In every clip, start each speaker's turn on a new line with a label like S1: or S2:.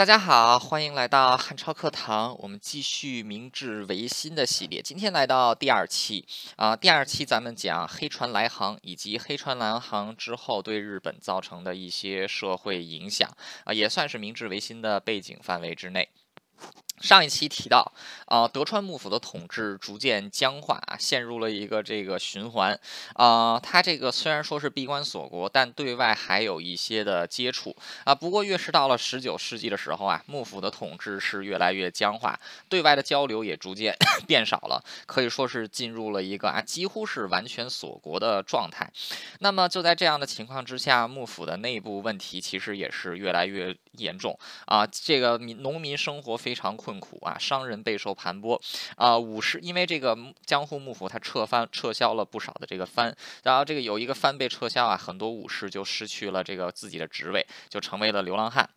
S1: 大家好，欢迎来到汉超课堂，我们继续明治维新的系列。今天来到第二期啊，第二期咱们讲黑船来航以及黑船来航之后对日本造成的一些社会影响啊，也算是明治维新的背景范围之内。上一期提到，啊，德川幕府的统治逐渐僵化，陷入了一个这个循环。啊，他这个虽然说是闭关锁国，但对外还有一些的接触。啊，不过越是到了十九世纪的时候啊，幕府的统治是越来越僵化，对外的交流也逐渐 变少了，可以说是进入了一个啊几乎是完全锁国的状态。那么就在这样的情况之下，幕府的内部问题其实也是越来越严重。啊，这个民农民生活非常困。困苦啊，商人备受盘剥啊，武士因为这个江户幕府他撤藩撤销了不少的这个藩，然后这个有一个藩被撤销啊，很多武士就失去了这个自己的职位，就成为了流浪汉。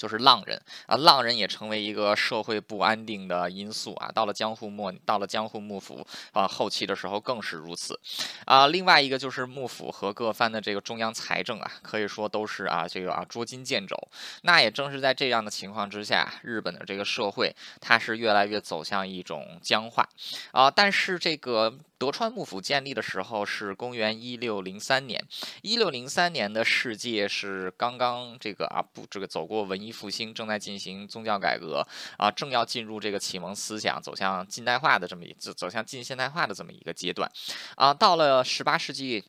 S1: 就是浪人啊，浪人也成为一个社会不安定的因素啊。到了江户末，到了江户幕府啊后期的时候更是如此啊。另外一个就是幕府和各藩的这个中央财政啊，可以说都是啊这个啊捉襟见肘。那也正是在这样的情况之下，日本的这个社会它是越来越走向一种僵化啊。但是这个。德川幕府建立的时候是公元一六零三年，一六零三年的世界是刚刚这个啊不这个走过文艺复兴，正在进行宗教改革啊，正要进入这个启蒙思想，走向近代化的这么一走走向近现代化的这么一个阶段啊，到了十八世纪。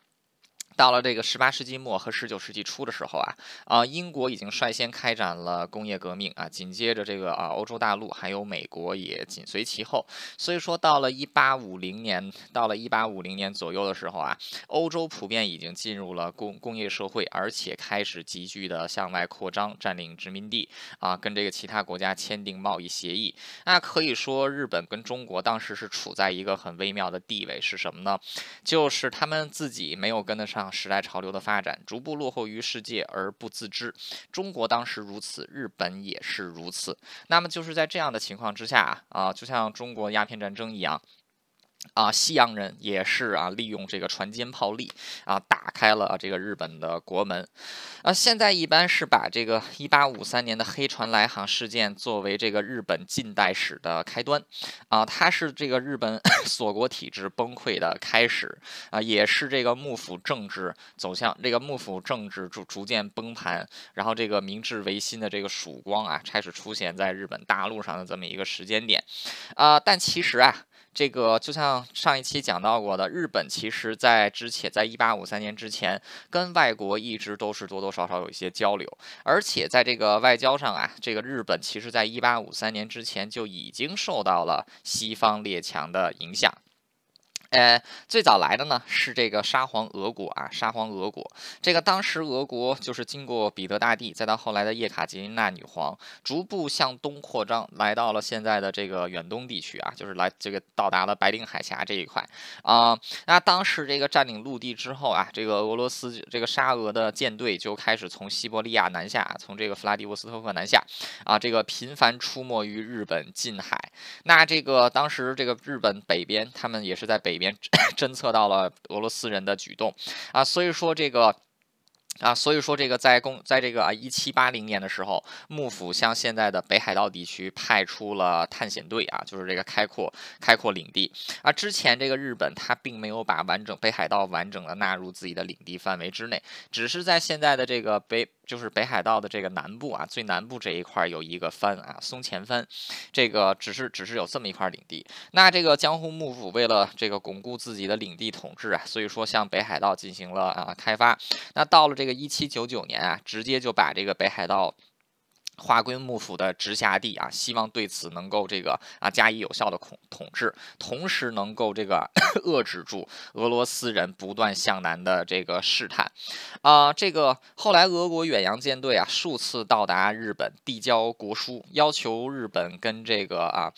S1: 到了这个十八世纪末和十九世纪初的时候啊，啊，英国已经率先开展了工业革命啊，紧接着这个啊，欧洲大陆还有美国也紧随其后。所以说，到了一八五零年，到了一八五零年左右的时候啊，欧洲普遍已经进入了工工业社会，而且开始急剧的向外扩张，占领殖民地啊，跟这个其他国家签订贸易协议。那可以说，日本跟中国当时是处在一个很微妙的地位，是什么呢？就是他们自己没有跟得上。时代潮流的发展，逐步落后于世界而不自知。中国当时如此，日本也是如此。那么就是在这样的情况之下啊，就像中国鸦片战争一样。啊，西洋人也是啊，利用这个船坚炮利啊，打开了这个日本的国门。啊，现在一般是把这个一八五三年的黑船来航事件作为这个日本近代史的开端。啊，它是这个日本 锁国体制崩溃的开始。啊，也是这个幕府政治走向这个幕府政治逐逐渐崩盘，然后这个明治维新的这个曙光啊，开始出现在日本大陆上的这么一个时间点。啊，但其实啊。这个就像上一期讲到过的，日本其实在之前，在一八五三年之前，跟外国一直都是多多少少有一些交流，而且在这个外交上啊，这个日本其实在一八五三年之前就已经受到了西方列强的影响。呃，最早来的呢是这个沙皇俄国啊，沙皇俄国。这个当时俄国就是经过彼得大帝，再到后来的叶卡捷琳娜女皇，逐步向东扩张，来到了现在的这个远东地区啊，就是来这个到达了白令海峡这一块啊。那当时这个占领陆地之后啊，这个俄罗斯这个沙俄的舰队就开始从西伯利亚南下，从这个弗拉迪沃斯托克南下啊，这个频繁出没于日本近海。那这个当时这个日本北边，他们也是在北。面 侦测到了俄罗斯人的举动啊，所以说这个。啊，所以说这个在公在这个啊一七八零年的时候，幕府向现在的北海道地区派出了探险队啊，就是这个开阔开阔领地啊。之前这个日本他并没有把完整北海道完整的纳入自己的领地范围之内，只是在现在的这个北就是北海道的这个南部啊，最南部这一块有一个藩啊，松前藩，这个只是只是有这么一块领地。那这个江户幕府为了这个巩固自己的领地统治啊，所以说向北海道进行了啊开发。那到了这个一七九九年啊，直接就把这个北海道。划归幕府的直辖地啊，希望对此能够这个啊加以有效的统统治，同时能够这个 遏制住俄罗斯人不断向南的这个试探啊。这个后来俄国远洋舰队啊数次到达日本，递交国书，要求日本跟这个啊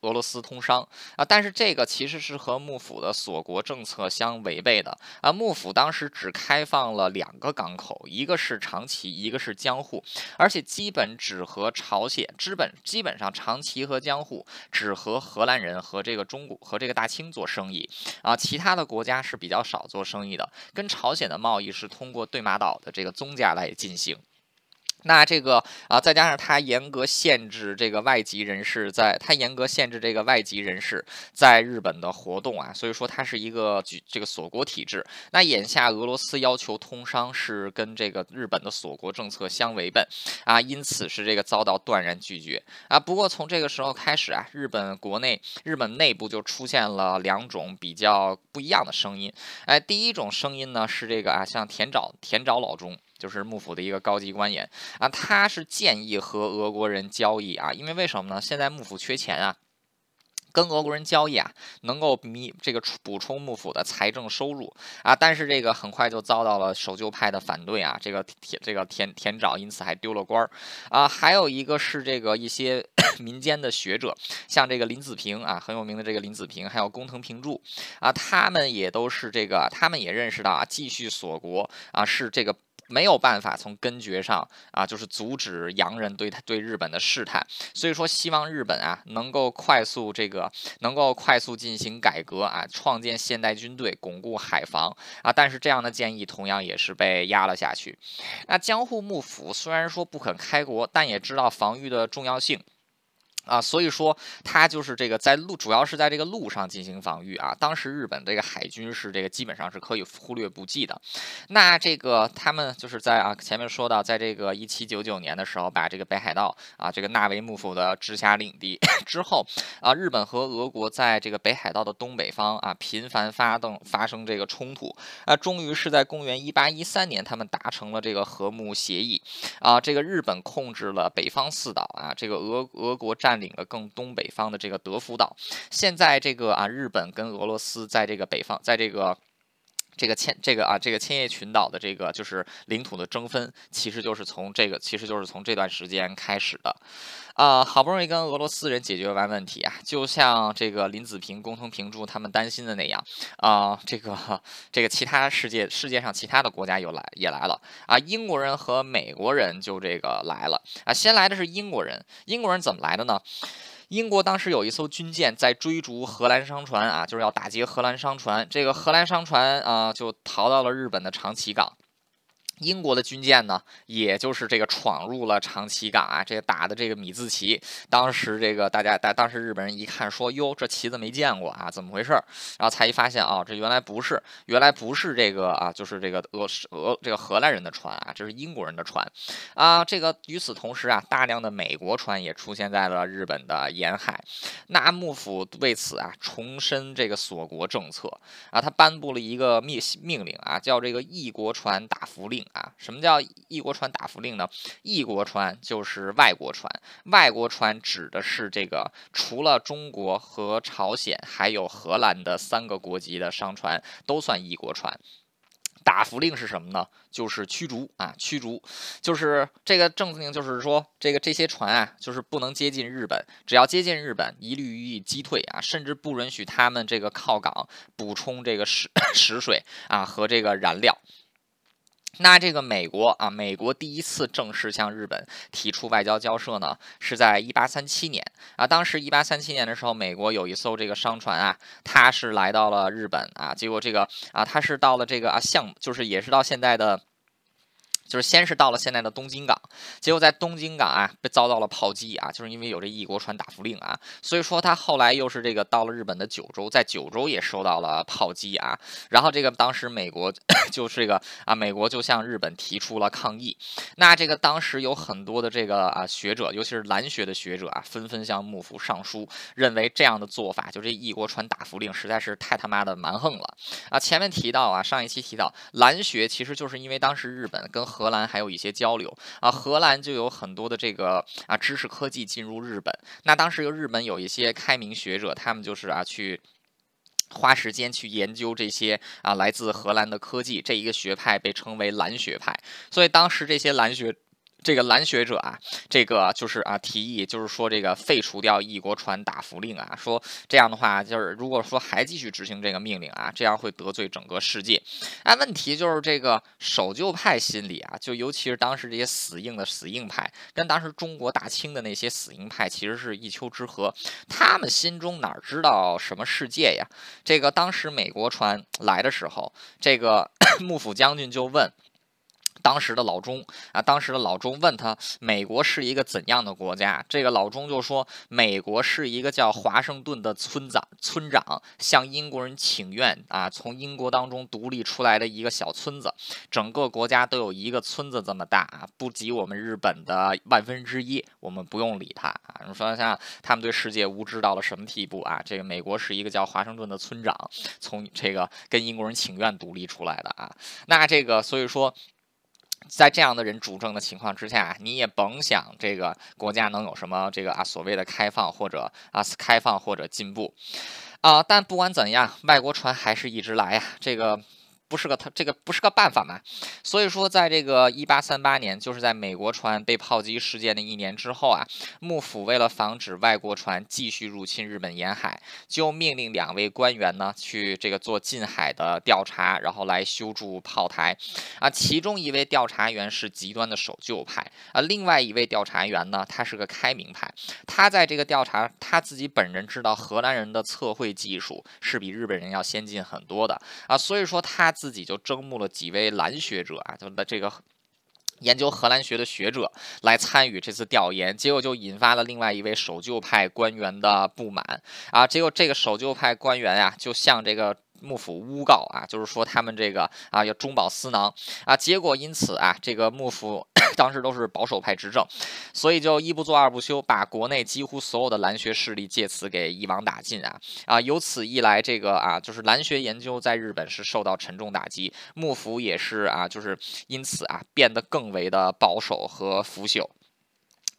S1: 俄罗斯通商啊。但是这个其实是和幕府的锁国政策相违背的啊。幕府当时只开放了两个港口，一个是长崎，一个是江户，而且基本。只和朝鲜，基本基本上长崎和江户只和荷兰人和这个中国和这个大清做生意啊，其他的国家是比较少做生意的。跟朝鲜的贸易是通过对马岛的这个宗家来进行。那这个啊，再加上他严格限制这个外籍人士在，他严格限制这个外籍人士在日本的活动啊，所以说它是一个举这个锁国体制。那眼下俄罗斯要求通商是跟这个日本的锁国政策相违背啊，因此是这个遭到断然拒绝啊。不过从这个时候开始啊，日本国内日本内部就出现了两种比较不一样的声音。哎，第一种声音呢是这个啊，像田沼田沼老中。就是幕府的一个高级官员啊，他是建议和俄国人交易啊，因为为什么呢？现在幕府缺钱啊。跟俄国人交易啊，能够弥这个补充幕府的财政收入啊，但是这个很快就遭到了守旧派的反对啊，这个田这个田田沼因此还丢了官儿啊。还有一个是这个一些 民间的学者，像这个林子平啊，很有名的这个林子平，还有工藤平助啊，他们也都是这个，他们也认识到啊，继续锁国啊是这个。没有办法从根绝上啊，就是阻止洋人对他对日本的试探，所以说希望日本啊能够快速这个能够快速进行改革啊，创建现代军队，巩固海防啊，但是这样的建议同样也是被压了下去。那江户幕府虽然说不肯开国，但也知道防御的重要性。啊，所以说他就是这个在路，主要是在这个路上进行防御啊。当时日本这个海军是这个基本上是可以忽略不计的。那这个他们就是在啊前面说到，在这个一七九九年的时候，把这个北海道啊这个纳为幕府的直辖领地 之后啊，日本和俄国在这个北海道的东北方啊频繁发动发生这个冲突啊，终于是在公元一八一三年，他们达成了这个和睦协议啊。这个日本控制了北方四岛啊，这个俄俄国占。占领了更东北方的这个德福岛，现在这个啊，日本跟俄罗斯在这个北方，在这个这个千这个啊这个千叶群岛的这个就是领土的争分，其实就是从这个，其实就是从这段时间开始的。啊，好不容易跟俄罗斯人解决完问题啊，就像这个林子平、工藤平助他们担心的那样啊，这个这个其他世界世界上其他的国家又来也来了啊，英国人和美国人就这个来了啊，先来的是英国人，英国人怎么来的呢？英国当时有一艘军舰在追逐荷兰商船啊，就是要打劫荷兰商船，这个荷兰商船啊就逃到了日本的长崎港。英国的军舰呢，也就是这个闯入了长崎港啊，这个打的这个米字旗。当时这个大家，当当时日本人一看说：“哟，这旗子没见过啊，怎么回事？”然后才一发现啊，这原来不是，原来不是这个啊，就是这个俄俄这个荷兰人的船啊，这是英国人的船啊。这个与此同时啊，大量的美国船也出现在了日本的沿海。那幕府为此啊，重申这个锁国政策啊，他颁布了一个命命令啊，叫这个异国船打服令。啊，什么叫异国船打服令呢？异国船就是外国船，外国船指的是这个除了中国和朝鲜还有荷兰的三个国籍的商船都算异国船。打服令是什么呢？就是驱逐啊，驱逐，就是这个政策令，就是说这个这些船啊，就是不能接近日本，只要接近日本，一律予以击退啊，甚至不允许他们这个靠港补充这个食 食水啊和这个燃料。那这个美国啊，美国第一次正式向日本提出外交交涉呢，是在一八三七年啊。当时一八三七年的时候，美国有一艘这个商船啊，它是来到了日本啊，结果这个啊，它是到了这个啊，项就是也是到现在的。就是先是到了现在的东京港，结果在东京港啊被遭到了炮击啊，就是因为有这异国船打服令啊，所以说他后来又是这个到了日本的九州，在九州也受到了炮击啊，然后这个当时美国 就是这个啊，美国就向日本提出了抗议，那这个当时有很多的这个啊学者，尤其是蓝学的学者啊，纷纷向幕府上书，认为这样的做法就这异国船打服令实在是太他妈的蛮横了啊。前面提到啊，上一期提到蓝学其实就是因为当时日本跟荷兰还有一些交流啊，荷兰就有很多的这个啊知识科技进入日本。那当时有日本有一些开明学者，他们就是啊去花时间去研究这些啊来自荷兰的科技，这一个学派被称为蓝学派。所以当时这些蓝学。这个蓝学者啊，这个就是啊提议，就是说这个废除掉异国船打服令啊，说这样的话，就是如果说还继续执行这个命令啊，这样会得罪整个世界。哎，问题就是这个守旧派心里啊，就尤其是当时这些死硬的死硬派，跟当时中国大清的那些死硬派其实是一丘之貉。他们心中哪知道什么世界呀？这个当时美国船来的时候，这个 幕府将军就问。当时的老钟啊，当时的老钟问他，美国是一个怎样的国家？这个老钟就说，美国是一个叫华盛顿的村长，村长向英国人请愿啊，从英国当中独立出来的一个小村子，整个国家都有一个村子这么大啊，不及我们日本的万分之一，我们不用理他啊。你说像他们对世界无知到了什么地步啊？这个美国是一个叫华盛顿的村长，从这个跟英国人请愿独立出来的啊，那这个所以说。在这样的人主政的情况之下，你也甭想这个国家能有什么这个啊所谓的开放或者啊开放或者进步，啊，但不管怎样，外国船还是一直来呀，这个。不是个他这个不是个办法嘛？所以说，在这个一八三八年，就是在美国船被炮击事件的一年之后啊，幕府为了防止外国船继续入侵日本沿海，就命令两位官员呢去这个做近海的调查，然后来修筑炮台啊。其中一位调查员是极端的守旧派啊，另外一位调查员呢，他是个开明派。他在这个调查，他自己本人知道荷兰人的测绘技术是比日本人要先进很多的啊，所以说他。自己就征募了几位蓝学者啊，就那这个研究荷兰学的学者来参与这次调研，结果就引发了另外一位守旧派官员的不满啊。结果这个守旧派官员呀，就向这个幕府诬告啊，就是说他们这个啊要中饱私囊啊。结果因此啊，这个幕府。当时都是保守派执政，所以就一不做二不休，把国内几乎所有的蓝学势力借此给一网打尽啊啊！由此一来，这个啊就是蓝学研究在日本是受到沉重打击，幕府也是啊就是因此啊变得更为的保守和腐朽。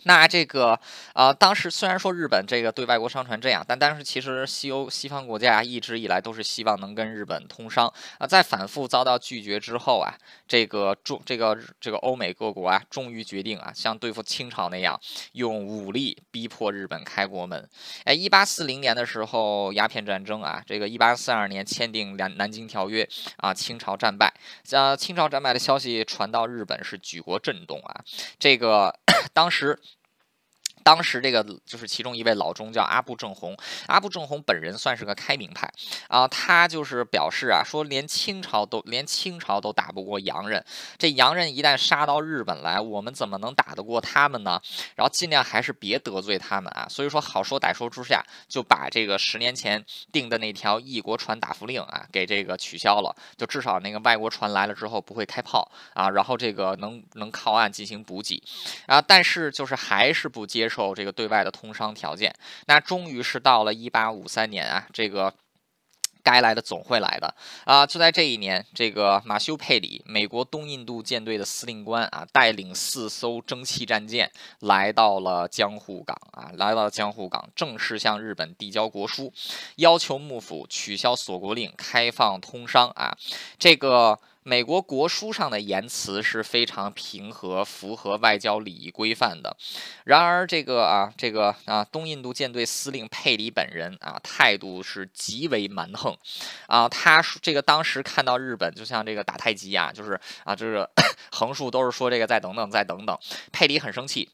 S1: 那这个啊，当时虽然说日本这个对外国商船这样，但但是其实西欧西方国家一直以来都是希望能跟日本通商啊，在反复遭到拒绝之后啊，这个中这个这个欧美各国啊，终于决定啊，像对付清朝那样用武力逼迫日本开国门。哎，一八四零年的时候，鸦片战争啊，这个一八四二年签订两南京条约啊，清朝战败，呃，清朝战败的消息传到日本是举国震动啊，这个 当时。当时这个就是其中一位老中叫阿部正弘，阿部正弘本人算是个开明派啊，他就是表示啊，说连清朝都连清朝都打不过洋人，这洋人一旦杀到日本来，我们怎么能打得过他们呢？然后尽量还是别得罪他们啊。所以说好说歹说之下，就把这个十年前定的那条异国船打服令啊给这个取消了，就至少那个外国船来了之后不会开炮啊，然后这个能能靠岸进行补给啊，但是就是还是不接。受这个对外的通商条件，那终于是到了一八五三年啊，这个该来的总会来的啊！就在这一年，这个马修·佩里，美国东印度舰队的司令官啊，带领四艘蒸汽战舰来到了江户港啊，来到了江户港，正式向日本递交国书，要求幕府取消锁国令，开放通商啊！这个。美国国书上的言辞是非常平和，符合外交礼仪规范的。然而，这个啊，这个啊，东印度舰队司令佩里本人啊，态度是极为蛮横啊。他这个当时看到日本就像这个打太极啊，就是啊，就是 横竖都是说这个再等等，再等等。佩里很生气。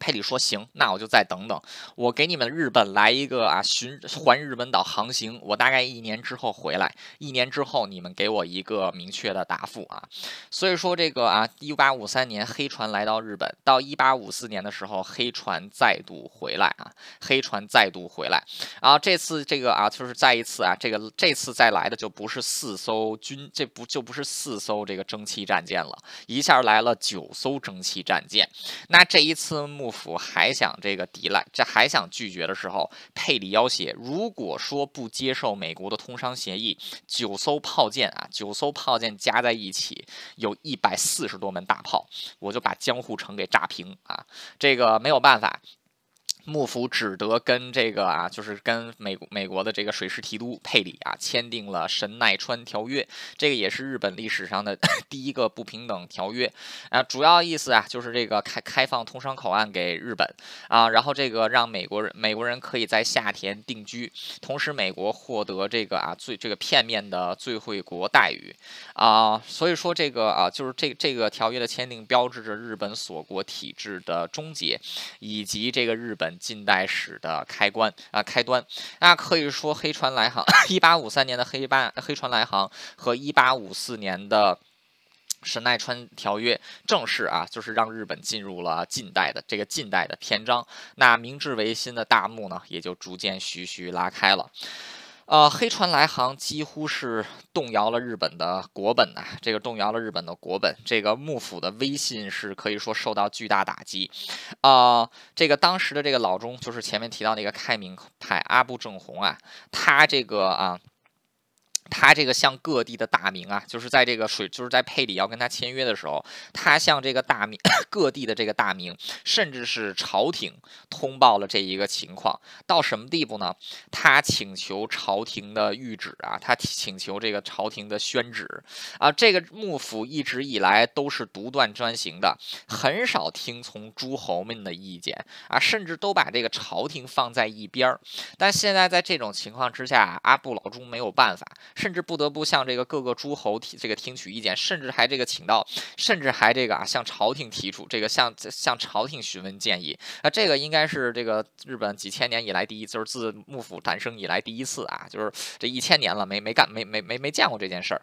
S1: 佩里说：“行，那我就再等等。我给你们日本来一个啊，循环日本岛航行。我大概一年之后回来，一年之后你们给我一个明确的答复啊。所以说这个啊，一八五三年黑船来到日本，到一八五四年的时候，黑船再度回来啊，黑船再度回来。然后这次这个啊，就是再一次啊，这个这次再来的就不是四艘军，这不就不是四艘这个蒸汽战舰了，一下来了九艘蒸汽战舰。那这一次目府还想这个抵赖，这还想拒绝的时候，佩里要挟，如果说不接受美国的通商协议，九艘炮舰啊，九艘炮舰加在一起有一百四十多门大炮，我就把江户城给炸平啊！这个没有办法。幕府只得跟这个啊，就是跟美美国的这个水师提督佩里啊签订了神奈川条约，这个也是日本历史上的 第一个不平等条约啊。主要意思啊，就是这个开开放通商口岸给日本啊，然后这个让美国人美国人可以在下田定居，同时美国获得这个啊最这个片面的最惠国待遇啊。所以说这个啊，就是这这个条约的签订，标志着日本锁国体制的终结，以及这个日本。近代史的开关啊，开端，那可以说黑船来航，一八五三年的黑八黑船来航和一八五四年的神奈川条约正式啊，就是让日本进入了近代的这个近代的篇章。那明治维新的大幕呢，也就逐渐徐徐拉开了。呃，黑船来航几乎是动摇了日本的国本呐，这个动摇了日本的国本，这个幕府的威信是可以说受到巨大打击。啊，这个当时的这个老中，就是前面提到那个开明派阿部正弘啊，他这个啊。他这个向各地的大名啊，就是在这个水，就是在佩里要跟他签约的时候，他向这个大名各地的这个大名，甚至是朝廷通报了这一个情况，到什么地步呢？他请求朝廷的谕旨啊，他请求这个朝廷的宣旨啊。这个幕府一直以来都是独断专行的，很少听从诸侯们的意见啊，甚至都把这个朝廷放在一边儿。但现在在这种情况之下，阿布老中没有办法。甚至不得不向这个各个诸侯提这个听取意见，甚至还这个请到，甚至还这个啊向朝廷提出这个向向朝廷询问建议。啊这个应该是这个日本几千年以来第一，就是自幕府诞生以来第一次啊，就是这一千年了没没干没没没没见过这件事儿。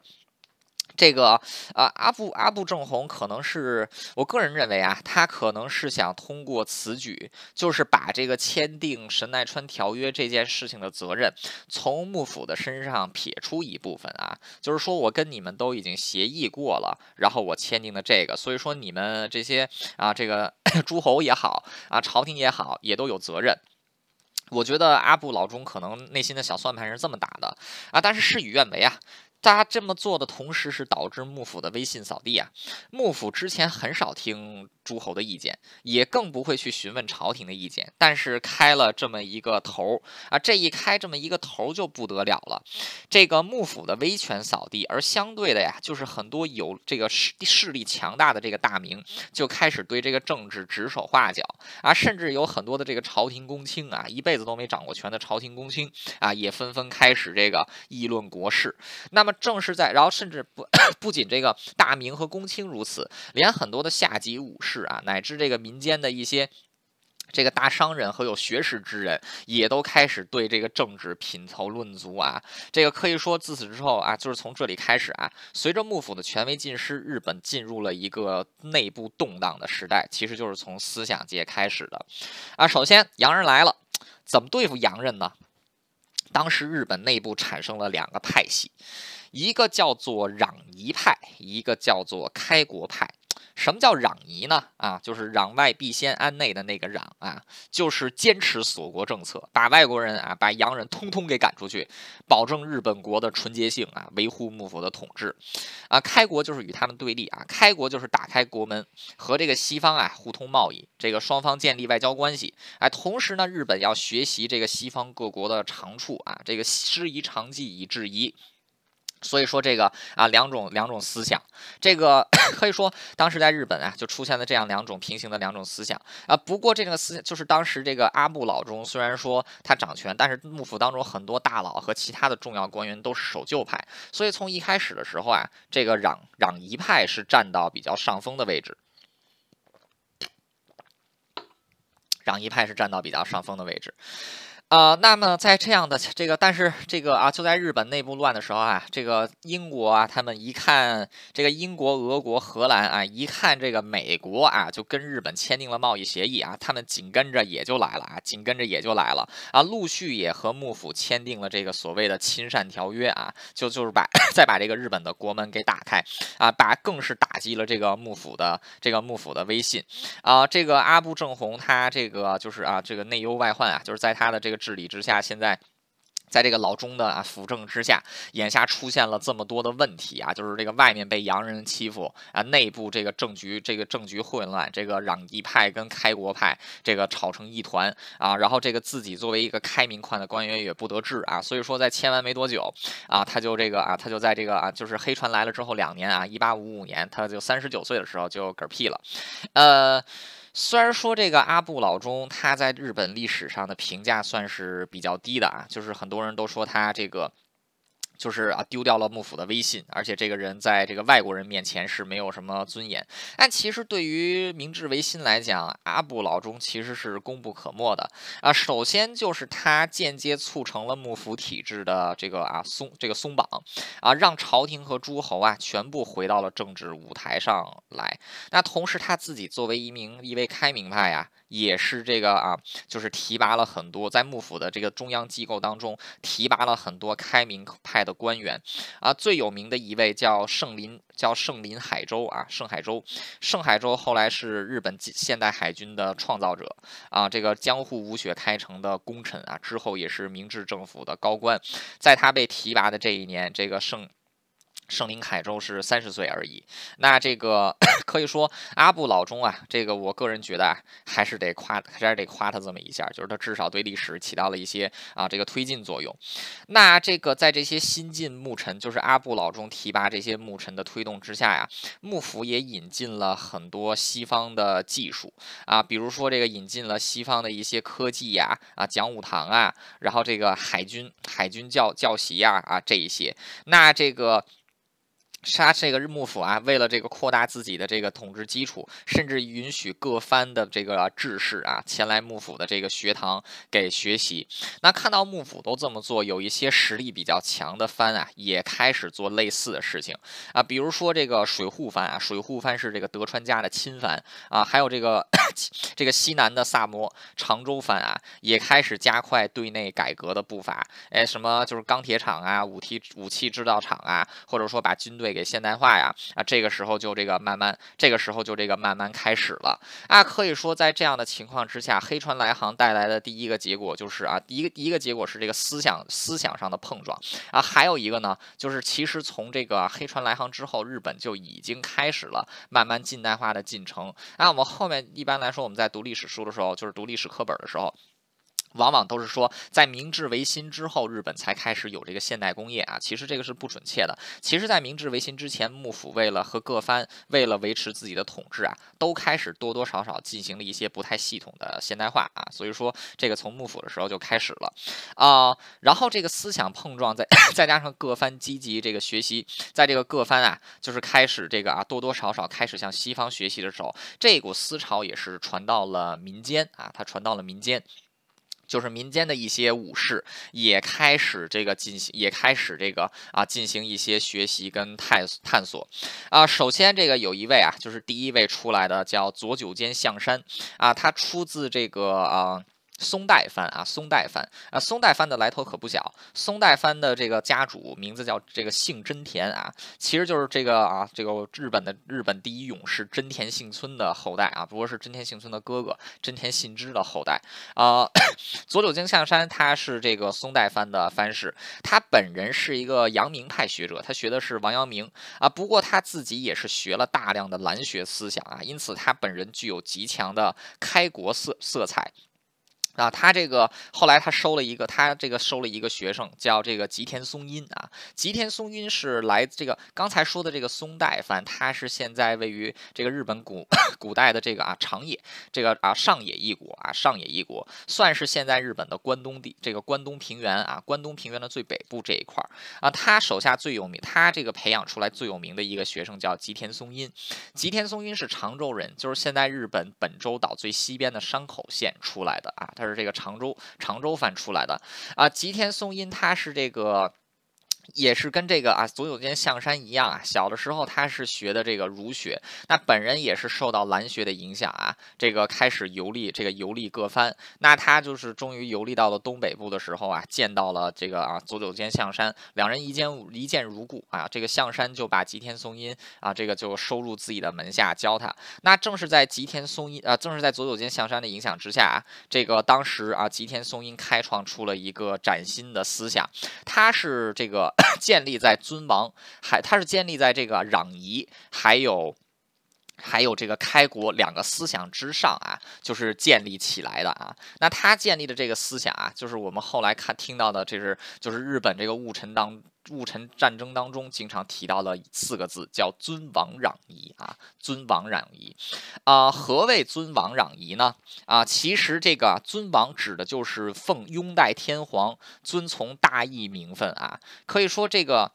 S1: 这个啊，阿部阿部正弘可能是我个人认为啊，他可能是想通过此举，就是把这个签订神奈川条约这件事情的责任从幕府的身上撇出一部分啊，就是说我跟你们都已经协议过了，然后我签订的这个，所以说你们这些啊，这个 诸侯也好啊，朝廷也好，也都有责任。我觉得阿部老中可能内心的小算盘是这么打的啊，但是事与愿违啊。他这么做的同时，是导致幕府的威信扫地啊！幕府之前很少听诸侯的意见，也更不会去询问朝廷的意见。但是开了这么一个头啊，这一开这么一个头就不得了了。这个幕府的威权扫地，而相对的呀，就是很多有这个势势力强大的这个大明就开始对这个政治指手画脚啊，甚至有很多的这个朝廷公卿啊，一辈子都没掌过权的朝廷公卿啊，也纷纷开始这个议论国事。那那么正是在，然后甚至不 不仅这个大明和公卿如此，连很多的下级武士啊，乃至这个民间的一些这个大商人和有学识之人，也都开始对这个政治品头论足啊。这个可以说自此之后啊，就是从这里开始啊，随着幕府的权威尽失，日本进入了一个内部动荡的时代，其实就是从思想界开始的啊。首先洋人来了，怎么对付洋人呢？当时日本内部产生了两个派系。一个叫做攘夷派，一个叫做开国派。什么叫攘夷呢？啊，就是攘外必先安内的那个攘啊，就是坚持锁国政策，把外国人啊，把洋人通通给赶出去，保证日本国的纯洁性啊，维护幕府的统治。啊，开国就是与他们对立啊，开国就是打开国门和这个西方啊互通贸易，这个双方建立外交关系。哎，同时呢，日本要学习这个西方各国的长处啊，这个师夷长技以制夷。所以说这个啊，两种两种思想，这个 可以说当时在日本啊，就出现了这样两种平行的两种思想啊。不过这个思想就是当时这个阿部老中虽然说他掌权，但是幕府当中很多大佬和其他的重要官员都是守旧派，所以从一开始的时候啊，这个攘攘夷派是占到比较上风的位置。攘夷派是占到比较上风的位置。啊，那么在这样的这个，但是这个啊，就在日本内部乱的时候啊，这个英国啊，他们一看这个英国、俄国、荷兰啊，一看这个美国啊，就跟日本签订了贸易协议啊，他们紧跟着也就来了啊，紧跟着也就来了啊，陆续也和幕府签订了这个所谓的亲善条约啊，就就是把 再把这个日本的国门给打开啊，把更是打击了这个幕府的这个幕府的威信啊，这个阿部正弘他这个就是啊，这个内忧外患啊，就是在他的这个。治理之下，现在在这个老中的啊辅政之下，眼下出现了这么多的问题啊，就是这个外面被洋人欺负啊，内部这个政局这个政局混乱，这个攘夷派跟开国派这个吵成一团啊，然后这个自己作为一个开明派的官员也不得志啊，所以说在签完没多久啊，他就这个啊，他就在这个啊，就是黑船来了之后两年啊，一八五五年，他就三十九岁的时候就嗝屁了，呃。虽然说这个阿布老中他在日本历史上的评价算是比较低的啊，就是很多人都说他这个就是啊，丢掉了幕府的威信，而且这个人在这个外国人面前是没有什么尊严。但其实对于明治维新来讲，阿部老中其实是功不可没的啊。首先就是他间接促成了幕府体制的这个啊松这个松绑啊，让朝廷和诸侯啊全部回到了政治舞台上来。那同时他自己作为一名一位开明派呀。也是这个啊，就是提拔了很多在幕府的这个中央机构当中提拔了很多开明派的官员。啊，最有名的一位叫盛林，叫盛林海舟啊，盛海舟，盛海舟后来是日本现代海军的创造者。啊，这个江户武雪开城的功臣啊，之后也是明治政府的高官，在他被提拔的这一年，这个盛。圣林海州是三十岁而已，那这个 可以说阿布老中啊，这个我个人觉得啊，还是得夸，还是得夸他这么一下，就是他至少对历史起到了一些啊这个推进作用。那这个在这些新晋牧臣，就是阿布老中提拔这些牧臣的推动之下呀，幕府也引进了很多西方的技术啊，比如说这个引进了西方的一些科技呀，啊讲武堂啊，然后这个海军海军教教习呀啊这一些，那这个。杀这个日幕府啊，为了这个扩大自己的这个统治基础，甚至允许各藩的这个志士啊前来幕府的这个学堂给学习。那看到幕府都这么做，有一些实力比较强的藩啊，也开始做类似的事情啊。比如说这个水户藩啊，水户藩是这个德川家的亲藩啊，还有这个 这个西南的萨摩长州藩啊，也开始加快对内改革的步伐。哎，什么就是钢铁厂啊，武器武器制造厂啊，或者说把军队。给现代化呀啊，这个时候就这个慢慢，这个时候就这个慢慢开始了啊。可以说，在这样的情况之下，黑船来航带来的第一个结果就是啊，第一个第一个结果是这个思想思想上的碰撞啊。还有一个呢，就是其实从这个黑船来航之后，日本就已经开始了慢慢近代化的进程。那我们后面一般来说，我们在读历史书的时候，就是读历史课本的时候。往往都是说，在明治维新之后，日本才开始有这个现代工业啊。其实这个是不准确的。其实，在明治维新之前，幕府为了和各藩为了维持自己的统治啊，都开始多多少少进行了一些不太系统的现代化啊。所以说，这个从幕府的时候就开始了啊。然后这个思想碰撞，再 再加上各藩积极这个学习，在这个各藩啊，就是开始这个啊，多多少少开始向西方学习的时候，这股思潮也是传到了民间啊，它传到了民间。就是民间的一些武士也开始这个进行，也开始这个啊进行一些学习跟探探索啊。首先这个有一位啊，就是第一位出来的叫左九间象山啊，他出自这个啊。松代藩啊，松代藩啊，松代藩的来头可不小。松代藩的这个家主名字叫这个姓真田啊，其实就是这个啊，这个日本的日本第一勇士真田幸村的后代啊，不过是真田幸村的哥哥真田信之的后代啊。佐久间象山他是这个松代藩的藩士，他本人是一个阳明派学者，他学的是王阳明啊，不过他自己也是学了大量的兰学思想啊，因此他本人具有极强的开国色色彩。啊，他这个后来他收了一个，他这个收了一个学生，叫这个吉田松阴啊。吉田松阴是来这个刚才说的这个松代藩，他是现在位于这个日本古 古代的这个啊长野这个啊上野一国啊上野一国，算是现在日本的关东地这个关东平原啊关东平原的最北部这一块儿啊。他手下最有名，他这个培养出来最有名的一个学生叫吉田松阴。吉田松阴是常州人，就是现在日本本州岛最西边的山口县出来的啊，他。是这个常州常州藩出来的啊，吉田松阴他是这个。也是跟这个啊左久间象山一样啊，小的时候他是学的这个儒学，那本人也是受到兰学的影响啊，这个开始游历这个游历各藩，那他就是终于游历到了东北部的时候啊，见到了这个啊左久间象山，两人一见一见如故啊，这个象山就把吉田松阴啊这个就收入自己的门下教他，那正是在吉田松阴啊正是在左久间象山的影响之下啊，这个当时啊吉田松阴开创出了一个崭新的思想，他是这个。建立在尊王，还他是建立在这个攘夷，还有还有这个开国两个思想之上啊，就是建立起来的啊。那他建立的这个思想啊，就是我们后来看听到的，这是就是日本这个戊辰当戊辰战争当中经常提到的四个字，叫尊王攘夷啊，尊王攘夷啊。何谓尊王攘夷呢？啊，其实这个尊王指的就是奉拥戴天皇，遵从大义名分啊。可以说这个。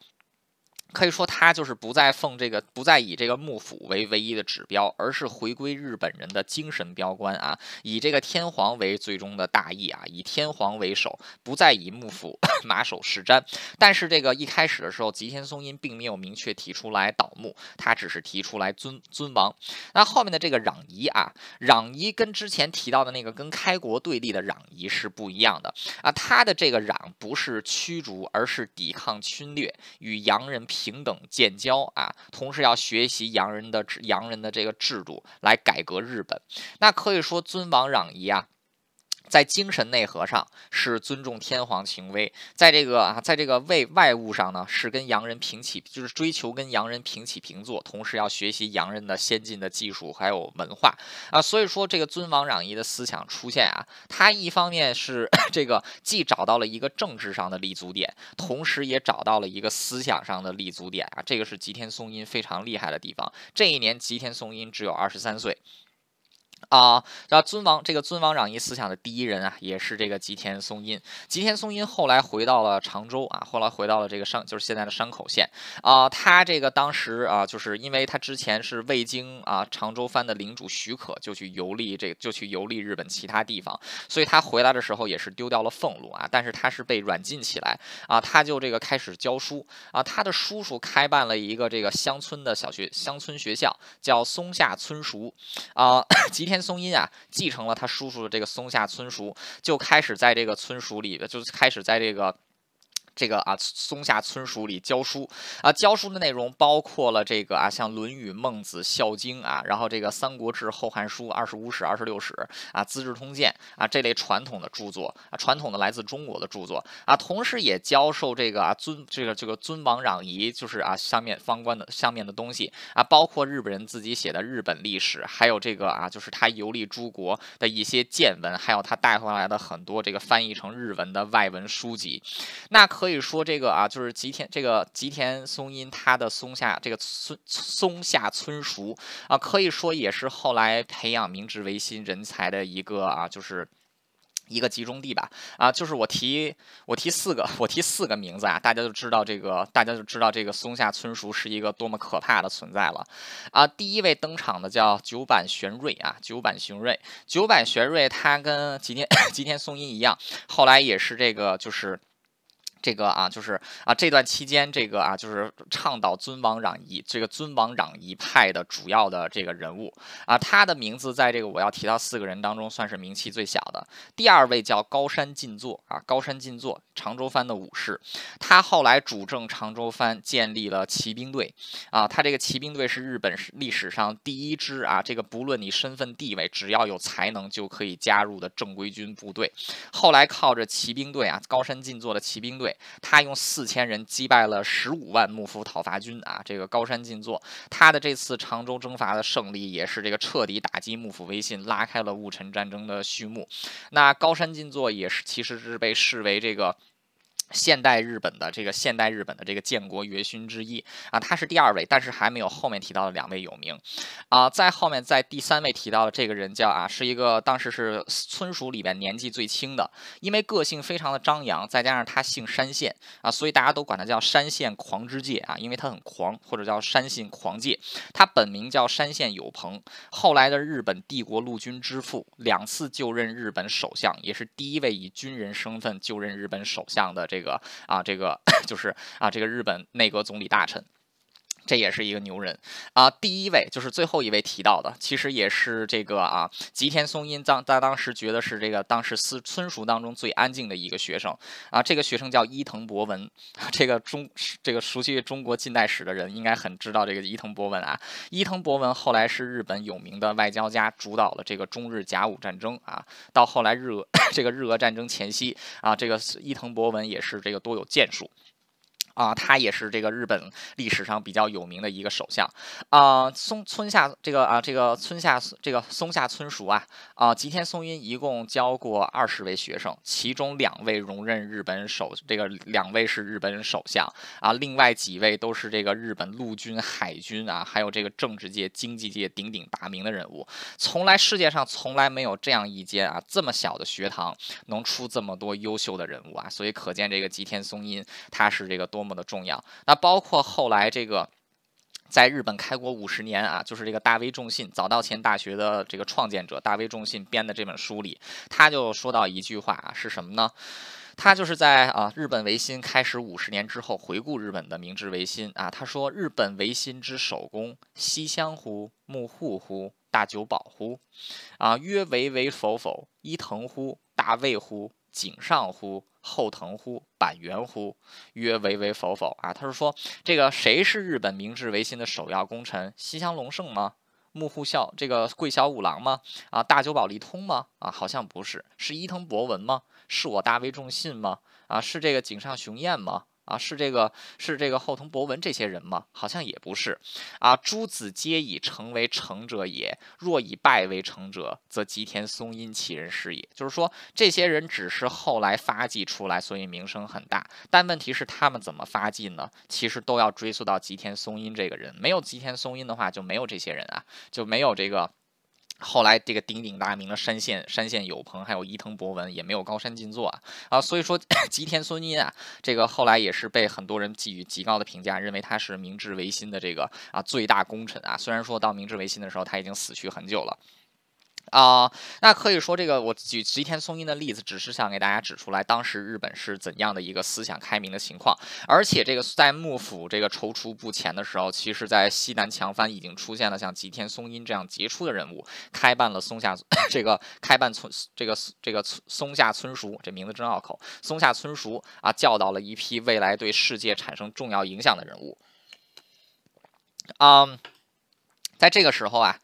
S1: 可以说，他就是不再奉这个，不再以这个幕府为唯一的指标，而是回归日本人的精神标杆啊，以这个天皇为最终的大义啊，以天皇为首，不再以幕府 马首是瞻。但是这个一开始的时候，吉田松阴并没有明确提出来倒幕，他只是提出来尊尊王。那后面的这个攘夷啊，攘夷跟之前提到的那个跟开国对立的攘夷是不一样的啊，他的这个攘不是驱逐，而是抵抗侵略，与洋人平。等建交啊，同时要学习洋人的洋人的这个制度来改革日本，那可以说尊王攘夷啊。在精神内核上是尊重天皇情威，在这个啊，在这个为外物上呢，是跟洋人平起，就是追求跟洋人平起平坐，同时要学习洋人的先进的技术还有文化啊。所以说，这个尊王攘夷的思想出现啊，它一方面是 这个既找到了一个政治上的立足点，同时也找到了一个思想上的立足点啊。这个是吉田松阴非常厉害的地方。这一年，吉田松阴只有二十三岁。啊，然后尊王这个尊王攘夷思想的第一人啊，也是这个吉田松阴。吉田松阴后来回到了常州啊，后来回到了这个山，就是现在的山口县啊。他这个当时啊，就是因为他之前是未经啊常州藩的领主许可就去游历，这就去游历日本其他地方，所以他回来的时候也是丢掉了俸禄啊。但是他是被软禁起来啊，他就这个开始教书啊。他的叔叔开办了一个这个乡村的小学，乡村学校叫松下村塾啊。吉田。天松阴啊，继承了他叔叔的这个松下村塾，就开始在这个村塾里，就开始在这个。这个啊，松下村塾里教书。啊，教书的内容包括了这个啊，像《论语》《孟子》《孝经》啊，然后这个《三国志》《后汉书》《二十五史》《二十六史》啊，《资治通鉴》啊这类传统的著作啊，传统的来自中国的著作。啊，同时也教授这个啊尊这个这个尊王攘夷，就是啊上面方官的上面的东西。啊，包括日本人自己写的日本历史，还有这个啊就是他游历诸国的一些见闻，还有他带回来的很多这个翻译成日文的外文书籍，那可。可以说这个啊，就是吉田这个吉田松阴他的松下这个村松下村塾啊，可以说也是后来培养明治维新人才的一个啊，就是一个集中地吧啊，就是我提我提四个我提四个名字啊，大家就知道这个大家就知道这个松下村塾是一个多么可怕的存在了啊。第一位登场的叫九坂玄瑞啊，九坂玄瑞，九坂玄瑞他跟吉田 吉田松阴一样，后来也是这个就是。这个啊，就是啊，这段期间，这个啊，就是倡导尊王攘夷，这个尊王攘夷派的主要的这个人物啊，他的名字在这个我要提到四个人当中算是名气最小的。第二位叫高山进作啊，高山进作，长州藩的武士，他后来主政长州藩，建立了骑兵队啊，他这个骑兵队是日本历史上第一支啊，这个不论你身份地位，只要有才能就可以加入的正规军部队。后来靠着骑兵队啊，高山进作的骑兵队。他用四千人击败了十五万幕府讨伐军啊！这个高山进作，他的这次长州征伐的胜利，也是这个彻底打击幕府威信，拉开了戊辰战争的序幕。那高山进作也是，其实是被视为这个。现代日本的这个现代日本的这个建国元勋之一啊，他是第二位，但是还没有后面提到的两位有名啊。在后面在第三位提到的这个人叫啊，是一个当时是村属里边年纪最轻的，因为个性非常的张扬，再加上他姓山县啊，所以大家都管他叫山县狂之介啊，因为他很狂，或者叫山县狂介。他本名叫山县有朋，后来的日本帝国陆军之父，两次就任日本首相，也是第一位以军人身份就任日本首相的这。个啊，这个 就是啊，这个日本内阁总理大臣。这也是一个牛人啊！第一位就是最后一位提到的，其实也是这个啊，吉田松阴当在当时觉得是这个当时私村塾当中最安静的一个学生啊。这个学生叫伊藤博文，这个中这个熟悉中国近代史的人应该很知道这个伊藤博文啊。伊藤博文后来是日本有名的外交家，主导了这个中日甲午战争啊。到后来日俄 这个日俄战争前夕啊，这个伊藤博文也是这个多有建树。啊，他也是这个日本历史上比较有名的一个首相啊。松村下这个啊，这个村下这个松下村塾啊啊，吉田松阴一共教过二十位学生，其中两位荣任日本首，这个两位是日本首相啊，另外几位都是这个日本陆军、海军啊，还有这个政治界、经济界鼎鼎大名的人物。从来世界上从来没有这样一间啊这么小的学堂能出这么多优秀的人物啊，所以可见这个吉田松阴他是这个多。多么的重要？那包括后来这个，在日本开国五十年啊，就是这个大威重信早稻田大学的这个创建者大威重信编的这本书里，他就说到一句话啊，是什么呢？他就是在啊日本维新开始五十年之后，回顾日本的明治维新啊，他说日本维新之首功，西乡乎？木户乎？大久保乎？啊，曰为为否否？伊藤乎？大卫乎？井上乎？后藤乎？板垣乎？曰唯唯否否啊？他是说这个谁是日本明治维新的首要功臣？西乡隆盛吗？木户孝这个桂小五郎吗？啊，大久保利通吗？啊，好像不是，是伊藤博文吗？是我大为重信吗？啊，是这个井上雄彦吗？啊，是这个是这个后藤博文这些人吗？好像也不是。啊，诸子皆以成为成者也，若以败为成者，则吉田松阴其人是也。就是说，这些人只是后来发迹出来，所以名声很大。但问题是，他们怎么发迹呢？其实都要追溯到吉田松阴这个人。没有吉田松阴的话，就没有这些人啊，就没有这个。后来这个鼎鼎大名的山县山县有朋，还有伊藤博文，也没有高山进作啊啊，所以说 吉田松阴啊，这个后来也是被很多人给予极高的评价，认为他是明治维新的这个啊最大功臣啊。虽然说到明治维新的时候，他已经死去很久了。啊，那可以说这个我举吉田松阴的例子，只是想给大家指出来当时日本是怎样的一个思想开明的情况。而且这个在幕府这个踌躇不前的时候，其实在西南强藩已经出现了像吉田松阴这样杰出的人物，开办了松下 这个开办村这个这个松下村塾，这名字真拗口。松下村塾啊，教导了一批未来对世界产生重要影响的人物。啊，在这个时候啊。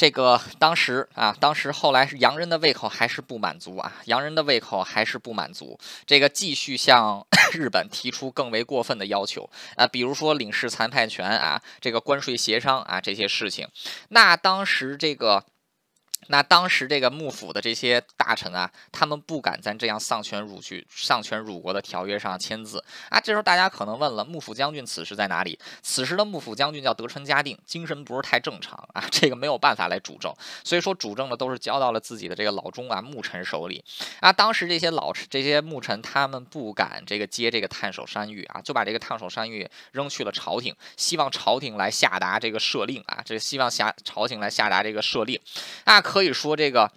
S1: 这个当时啊，当时后来是洋人的胃口还是不满足啊，洋人的胃口还是不满足，这个继续向 日本提出更为过分的要求啊，比如说领事裁判权啊，这个关税协商啊这些事情，那当时这个。那当时这个幕府的这些大臣啊，他们不敢在这样丧权辱去、丧权辱国的条约上签字啊。这时候大家可能问了，幕府将军此时在哪里？此时的幕府将军叫德川家定，精神不是太正常啊，这个没有办法来主政，所以说主政的都是交到了自己的这个老中啊幕臣手里啊。当时这些老这些幕臣他们不敢这个接这个探守山芋啊，就把这个探守山芋扔去了朝廷，希望朝廷来下达这个赦令啊，这希望下朝廷来下达这个赦令啊。可以说，这个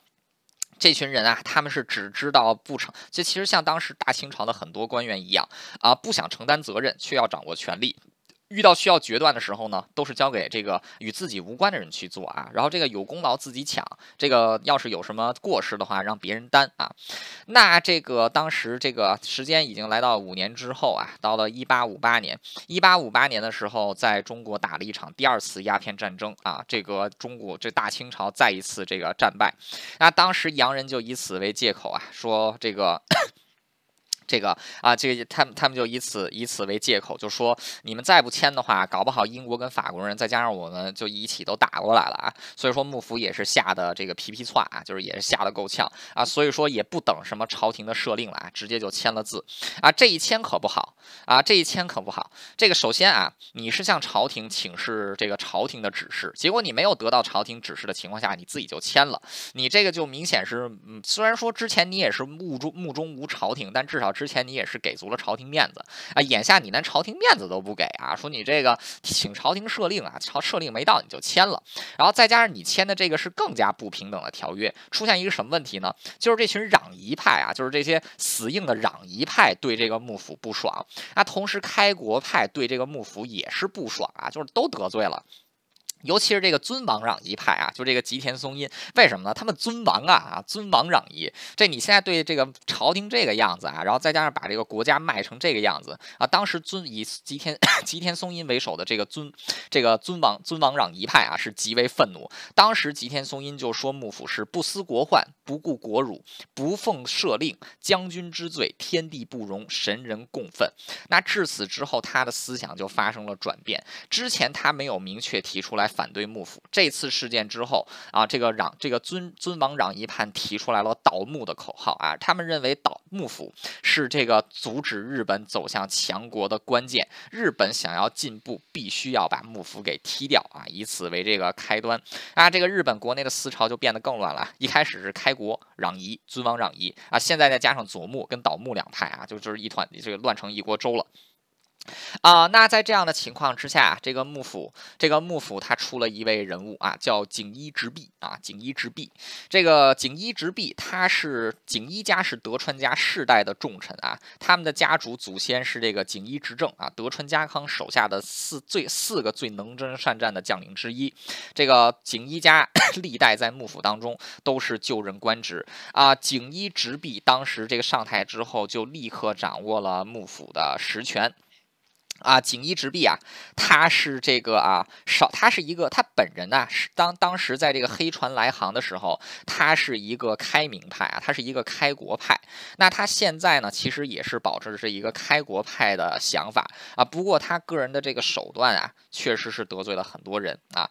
S1: 这群人啊，他们是只知道不成，就其实像当时大清朝的很多官员一样啊，不想承担责任，却要掌握权力。遇到需要决断的时候呢，都是交给这个与自己无关的人去做啊。然后这个有功劳自己抢，这个要是有什么过失的话，让别人担啊。那这个当时这个时间已经来到五年之后啊，到了一八五八年。一八五八年的时候，在中国打了一场第二次鸦片战争啊。这个中国这大清朝再一次这个战败。那当时洋人就以此为借口啊，说这个。这个啊，这个他们他们就以此以此为借口，就说你们再不签的话，搞不好英国跟法国人再加上我们就一起都打过来了啊！所以说幕府也是吓得这个皮皮窜啊，就是也是吓得够呛啊！所以说也不等什么朝廷的赦令了啊，直接就签了字啊！这一签可不好啊，这一签可不好。这个首先啊，你是向朝廷请示这个朝廷的指示，结果你没有得到朝廷指示的情况下，你自己就签了，你这个就明显是，嗯，虽然说之前你也是目中目中无朝廷，但至少。之前你也是给足了朝廷面子啊，眼下你连朝廷面子都不给啊，说你这个请朝廷赦令啊，朝赦令没到你就签了，然后再加上你签的这个是更加不平等的条约，出现一个什么问题呢？就是这群攘夷派啊，就是这些死硬的攘夷派对这个幕府不爽啊，同时开国派对这个幕府也是不爽啊，就是都得罪了。尤其是这个尊王攘夷派啊，就这个吉田松阴，为什么呢？他们尊王啊啊，尊王攘夷。这你现在对这个朝廷这个样子啊，然后再加上把这个国家卖成这个样子啊，当时尊以吉田 吉田松阴为首的这个尊这个尊王尊王攘夷派啊，是极为愤怒。当时吉田松阴就说幕府是不思国患，不顾国辱，不奉赦令，将军之罪，天地不容，神人共愤。那至此之后，他的思想就发生了转变。之前他没有明确提出来。反对幕府这次事件之后啊，这个攘这个尊尊王攘夷派提出来了倒幕的口号啊，他们认为倒幕府是这个阻止日本走向强国的关键，日本想要进步，必须要把幕府给踢掉啊，以此为这个开端啊，这个日本国内的思潮就变得更乱了，一开始是开国攘夷尊王攘夷啊，现在再加上左穆跟倒穆两派啊，就就是一团这个乱成一锅粥了。啊，那在这样的情况之下，这个幕府，这个幕府他出了一位人物啊，叫景一直弼啊，景一直弼。这个景一直弼，他是景一家是德川家世代的重臣啊，他们的家主祖先是这个景一执政啊，德川家康手下的四最四个最能征善战的将领之一。这个景一家 历代在幕府当中都是就任官职啊，景一直弼当时这个上台之后，就立刻掌握了幕府的实权。啊，锦衣直臂啊，他是这个啊，少他是一个，他本人呢是当当时在这个黑船来航的时候，他是一个开明派啊，他是一个开国派。那他现在呢，其实也是保持着是一个开国派的想法啊。不过他个人的这个手段啊，确实是得罪了很多人啊。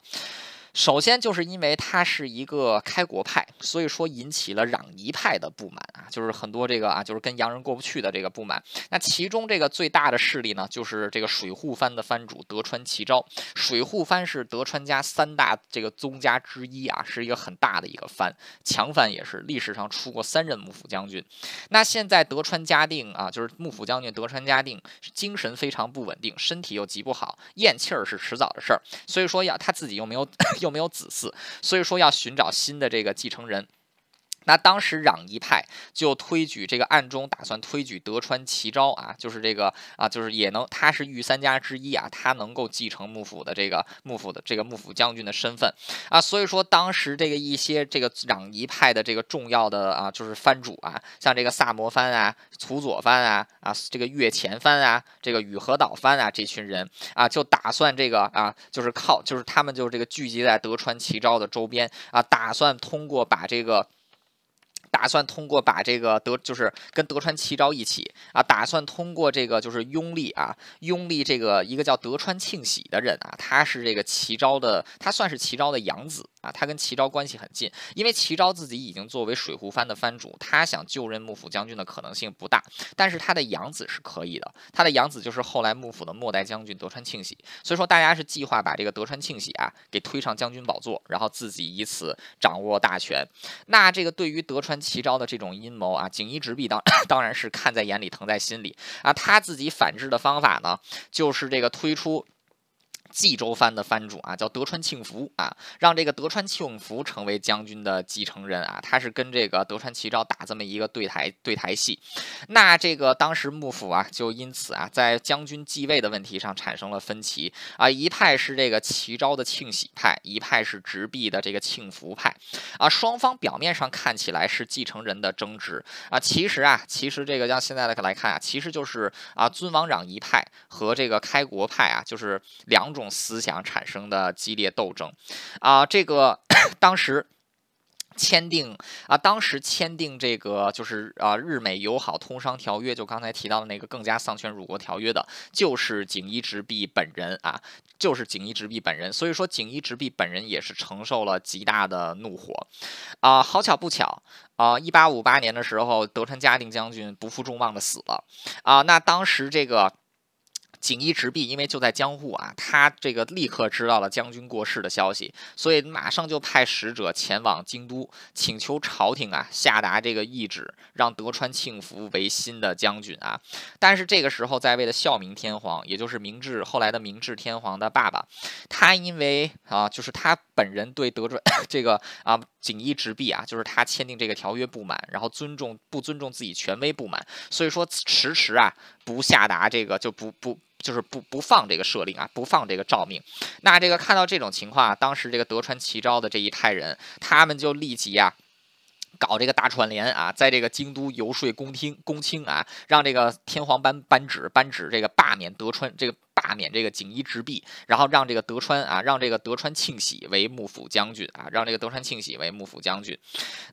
S1: 首先就是因为他是一个开国派，所以说引起了攘夷派的不满啊，就是很多这个啊，就是跟洋人过不去的这个不满。那其中这个最大的势力呢，就是这个水户藩的藩主德川齐昭。水户藩是德川家三大这个宗家之一啊，是一个很大的一个藩，强藩也是，历史上出过三任幕府将军。那现在德川家定啊，就是幕府将军德川家定，精神非常不稳定，身体又极不好，咽气儿是迟早的事儿，所以说要他自己又没有。又没有子嗣，所以说要寻找新的这个继承人。那当时攘夷派就推举这个暗中打算推举德川齐昭啊，就是这个啊，就是也能他是御三家之一啊，他能够继承幕府的这个幕府的这个幕府将军的身份啊，所以说当时这个一些这个攘夷派的这个重要的啊，就是藩主啊，像这个萨摩藩啊、土佐藩啊、啊这个越前藩啊、这个宇和岛藩啊，这群人啊，就打算这个啊，就是靠就是他们就这个聚集在德川齐昭的周边啊，打算通过把这个。打算通过把这个德，就是跟德川齐昭一起啊，打算通过这个就是拥立啊，拥立这个一个叫德川庆喜的人啊，他是这个齐昭的，他算是齐昭的养子。啊，他跟齐昭关系很近，因为齐昭自己已经作为水户藩的藩主，他想就任幕府将军的可能性不大，但是他的养子是可以的，他的养子就是后来幕府的末代将军德川庆喜，所以说大家是计划把这个德川庆喜啊给推上将军宝座，然后自己以此掌握大权。那这个对于德川齐昭的这种阴谋啊，锦衣直弼当 当然是看在眼里，疼在心里啊，他自己反制的方法呢，就是这个推出。冀州藩的藩主啊，叫德川庆福啊，让这个德川庆福成为将军的继承人啊，他是跟这个德川齐昭打这么一个对台对台戏。那这个当时幕府啊，就因此啊，在将军继位的问题上产生了分歧啊，一派是这个齐昭的庆喜派，一派是直弼的这个庆福派啊，双方表面上看起来是继承人的争执啊，其实啊，其实这个让现在的来看啊，其实就是啊尊王攘夷派和这个开国派啊，就是两种。种思想产生的激烈斗争，啊，这个 当时签订啊，当时签订这个就是啊日美友好通商条约，就刚才提到的那个更加丧权辱国条约的，就是锦衣直弼本人啊，就是锦衣直弼本人。所以说，锦衣直弼本人也是承受了极大的怒火啊。好巧不巧啊，一八五八年的时候，德川家定将军不负众望的死了啊。那当时这个。锦衣直弼因为就在江户啊，他这个立刻知道了将军过世的消息，所以马上就派使者前往京都，请求朝廷啊下达这个懿旨，让德川庆福为新的将军啊。但是这个时候在位的孝明天皇，也就是明治后来的明治天皇的爸爸，他因为啊，就是他本人对德川 这个啊锦衣直弼啊，就是他签订这个条约不满，然后尊重不尊重自己权威不满，所以说迟迟啊不下达这个就不不。就是不不放这个赦令啊，不放这个诏命。那这个看到这种情况啊，当时这个德川齐昭的这一派人，他们就立即啊。搞这个大串联啊，在这个京都游说公听公卿啊，让这个天皇颁颁旨颁旨这个罢免德川这个。罢免这个锦衣直弼，然后让这个德川啊，让这个德川庆喜为幕府将军啊，让这个德川庆喜为幕府将军。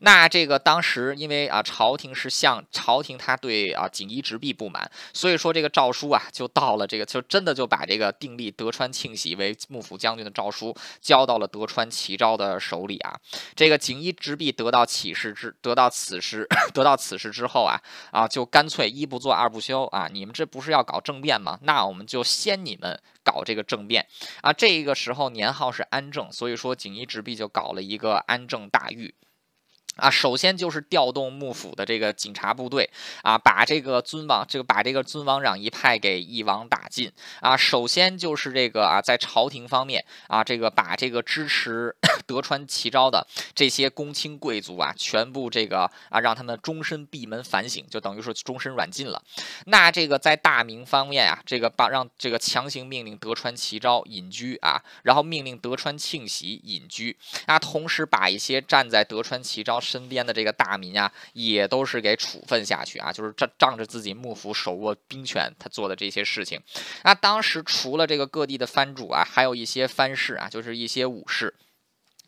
S1: 那这个当时因为啊，朝廷是向朝廷他对啊锦衣直弼不满，所以说这个诏书啊，就到了这个就真的就把这个订立德川庆喜为幕府将军的诏书交到了德川齐昭的手里啊。这个锦衣直弼得到启示之得到此事 得到此事之后啊啊，就干脆一不做二不休啊，你们这不是要搞政变吗？那我们就先。你们搞这个政变啊！这个时候年号是安政，所以说锦衣直弼就搞了一个安政大狱。啊，首先就是调动幕府的这个警察部队啊，把这个尊王这个把这个尊王攘夷派给一网打尽啊。首先就是这个啊，在朝廷方面啊，这个把这个支持 德川齐昭的这些公卿贵族啊，全部这个啊，让他们终身闭门反省，就等于说终身软禁了。那这个在大明方面啊，这个把让这个强行命令德川齐昭隐居啊，然后命令德川庆喜隐居啊，同时把一些站在德川齐昭。身边的这个大民啊，也都是给处分下去啊，就是仗仗着自己幕府手握兵权，他做的这些事情。那当时除了这个各地的藩主啊，还有一些藩士啊，就是一些武士。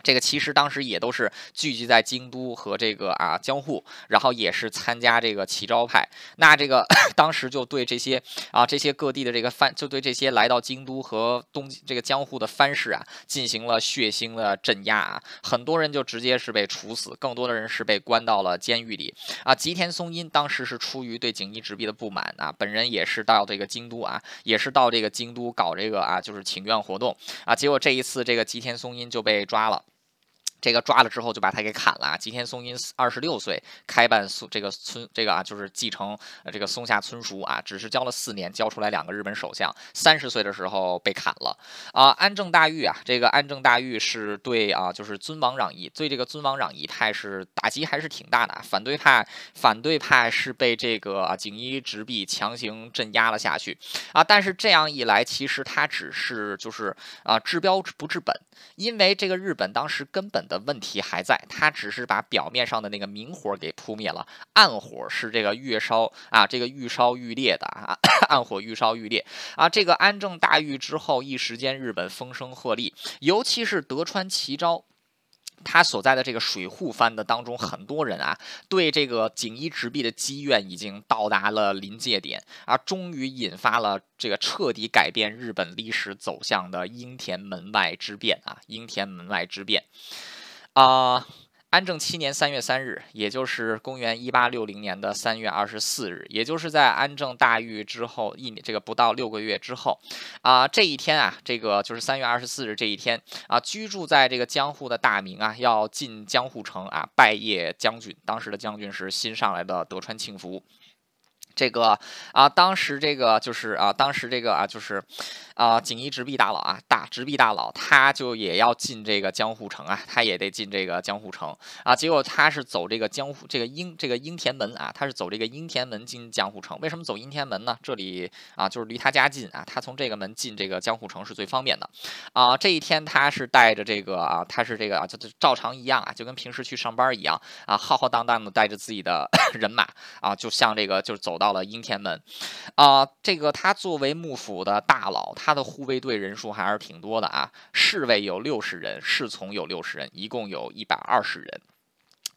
S1: 这个其实当时也都是聚集在京都和这个啊江户，然后也是参加这个齐招派。那这个 当时就对这些啊这些各地的这个藩，就对这些来到京都和东这个江户的藩士啊，进行了血腥的镇压啊。很多人就直接是被处死，更多的人是被关到了监狱里啊。吉田松阴当时是出于对锦衣直弼的不满啊，本人也是到这个京都啊，也是到这个京都搞这个啊就是请愿活动啊。结果这一次这个吉田松阴就被抓了。这个抓了之后就把他给砍了啊。吉田松阴二十六岁开办松这个村这个啊就是继承这个松下村塾啊，只是教了四年，教出来两个日本首相。三十岁的时候被砍了啊。安政大狱啊，这个安政大狱是对啊就是尊王攘夷，对这个尊王攘夷派是打击还是挺大的。反对派反对派是被这个啊锦衣直弼强行镇压了下去啊。但是这样一来，其实他只是就是啊治标不治本，因为这个日本当时根本。的问题还在，他只是把表面上的那个明火给扑灭了，暗火是这个越烧啊，这个愈烧愈烈的啊，暗火愈烧愈烈啊。这个安政大狱之后，一时间日本风声鹤唳，尤其是德川齐昭。他所在的这个水户藩的当中，很多人啊，对这个锦衣直弼的积怨已经到达了临界点啊，终于引发了这个彻底改变日本历史走向的樱田门外之变啊，樱田门外之变。啊，安政七年三月三日，也就是公元一八六零年的三月二十四日，也就是在安政大狱之后一年这个不到六个月之后，啊，这一天啊，这个就是三月二十四日这一天啊，居住在这个江户的大名啊，要进江户城啊，拜谒将军。当时的将军是新上来的德川庆福。这个啊，当时这个就是啊，当时这个啊，就是。啊，锦衣直弼大佬啊，大直弼大佬，他就也要进这个江户城啊，他也得进这个江户城啊。结果他是走这个江户这个樱这个樱田门啊，他是走这个樱田门进江户城。为什么走樱田门呢？这里啊，就是离他家近啊，他从这个门进这个江户城是最方便的啊。这一天他是带着这个啊，他是这个啊，就照常一样啊，就跟平时去上班一样啊，浩浩荡荡的带着自己的 人马啊，就像这个就走到了阴天门啊。这个他作为幕府的大佬。他的护卫队人数还是挺多的啊，侍卫有六十人，侍从有六十人，一共有一百二十人。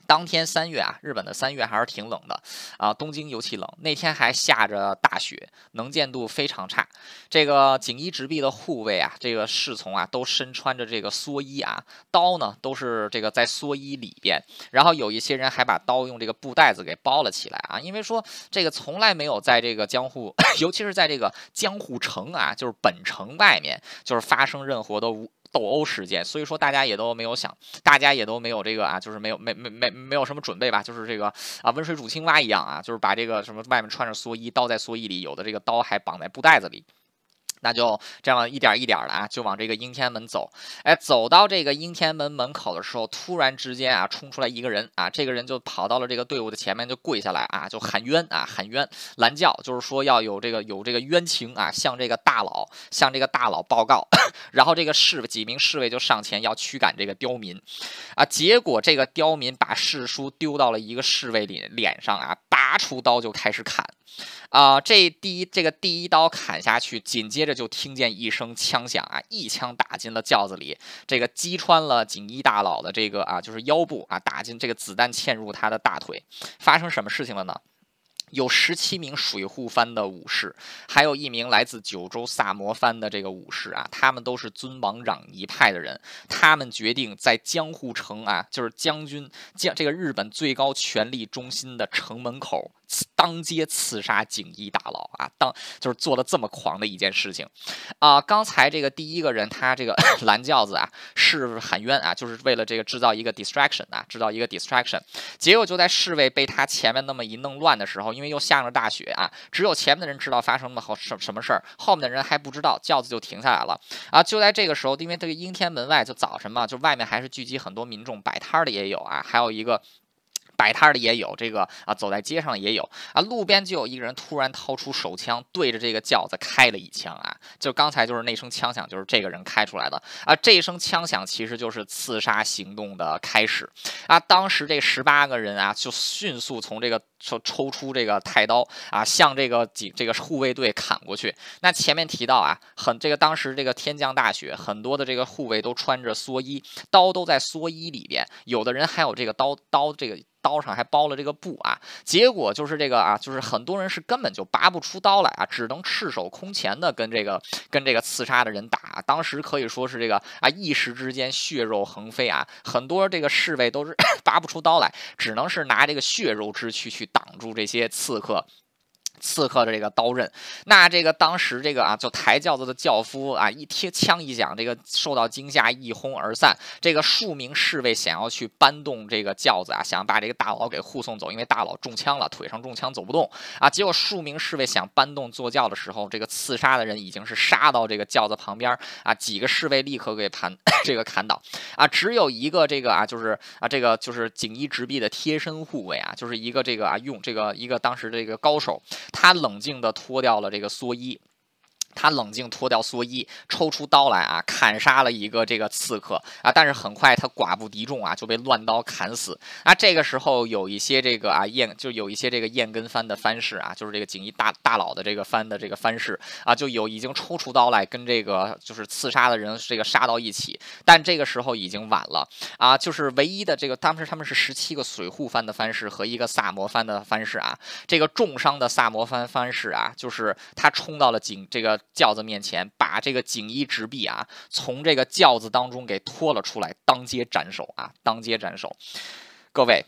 S1: 当天三月啊，日本的三月还是挺冷的啊，东京尤其冷。那天还下着大雪，能见度非常差。这个锦衣直弼的护卫啊，这个侍从啊，都身穿着这个蓑衣啊，刀呢都是这个在蓑衣里边。然后有一些人还把刀用这个布袋子给包了起来啊，因为说这个从来没有在这个江户，尤其是在这个江户城啊，就是本城外面，就是发生任何的无。斗殴事件，所以说大家也都没有想，大家也都没有这个啊，就是没有没没没没有什么准备吧，就是这个啊温水煮青蛙一样啊，就是把这个什么外面穿着蓑衣，刀在蓑衣里，有的这个刀还绑在布袋子里。那就这样一点一点的啊，就往这个应天门走。哎，走到这个应天门门口的时候，突然之间啊，冲出来一个人啊，这个人就跑到了这个队伍的前面，就跪下来啊，就喊冤啊，喊冤拦轿，就是说要有这个有这个冤情啊，向这个大佬向这个大佬报告。然后这个侍几名侍卫就上前要驱赶这个刁民啊，结果这个刁民把誓书丢到了一个侍卫脸脸上啊，拔出刀就开始砍。啊，这第一这个第一刀砍下去，紧接着就听见一声枪响啊，一枪打进了轿子里，这个击穿了锦衣大佬的这个啊，就是腰部啊，打进这个子弹嵌入他的大腿。发生什么事情了呢？有十七名水户藩的武士，还有一名来自九州萨摩藩的这个武士啊，他们都是尊王攘夷派的人。他们决定在江户城啊，就是将军将这个日本最高权力中心的城门口。当街刺杀锦衣大佬啊！当就是做了这么狂的一件事情啊！刚才这个第一个人他这个 拦轿子啊，是喊冤啊，就是为了这个制造一个 distraction 啊，制造一个 distraction。结果就在侍卫被他前面那么一弄乱的时候，因为又下着大雪啊，只有前面的人知道发生了好什什么事儿，后面的人还不知道，轿子就停下来了啊！就在这个时候，因为这个阴天门外就早晨嘛，就外面还是聚集很多民众，摆摊的也有啊，还有一个。摆摊的也有，这个啊，走在街上也有。啊，路边就有一个人突然掏出手枪，对着这个轿子开了一枪啊，就刚才就是那声枪响，就是这个人开出来的。啊，这一声枪响其实就是刺杀行动的开始。啊，当时这十八个人啊，就迅速从这个抽抽出这个太刀啊，向这个几这个护卫队砍过去。那前面提到啊，很这个当时这个天降大雪，很多的这个护卫都穿着蓑衣，刀都在蓑衣里边，有的人还有这个刀刀这个。刀上还包了这个布啊，结果就是这个啊，就是很多人是根本就拔不出刀来啊，只能赤手空拳的跟这个跟这个刺杀的人打。当时可以说是这个啊，一时之间血肉横飞啊，很多这个侍卫都是 拔不出刀来，只能是拿这个血肉之躯去挡住这些刺客。刺客的这个刀刃，那这个当时这个啊，就抬轿子的轿夫啊，一听枪一响，这个受到惊吓，一哄而散。这个数名侍卫想要去搬动这个轿子啊，想把这个大佬给护送走，因为大佬中枪了，腿上中枪走不动啊。结果数名侍卫想搬动坐轿的时候，这个刺杀的人已经是杀到这个轿子旁边啊，几个侍卫立刻给盘 这个砍倒啊，只有一个这个啊，就是啊，这个就是锦衣直臂的贴身护卫啊，就是一个这个啊，用这个一个当时这个高手。他冷静地脱掉了这个蓑衣。他冷静脱掉蓑衣，抽出刀来啊，砍杀了一个这个刺客啊，但是很快他寡不敌众啊，就被乱刀砍死啊。这个时候有一些这个啊燕，就有一些这个燕根藩的藩士啊，就是这个锦衣大大佬的这个藩的这个藩士啊，就有已经抽出刀来跟这个就是刺杀的人这个杀到一起，但这个时候已经晚了啊，就是唯一的这个当时他们是十七个水户藩的藩士和一个萨摩藩的藩士啊，这个重伤的萨摩藩藩士啊，就是他冲到了锦这个。轿子面前，把这个锦衣直臂啊，从这个轿子当中给拖了出来，当街斩首啊！当街斩首。各位，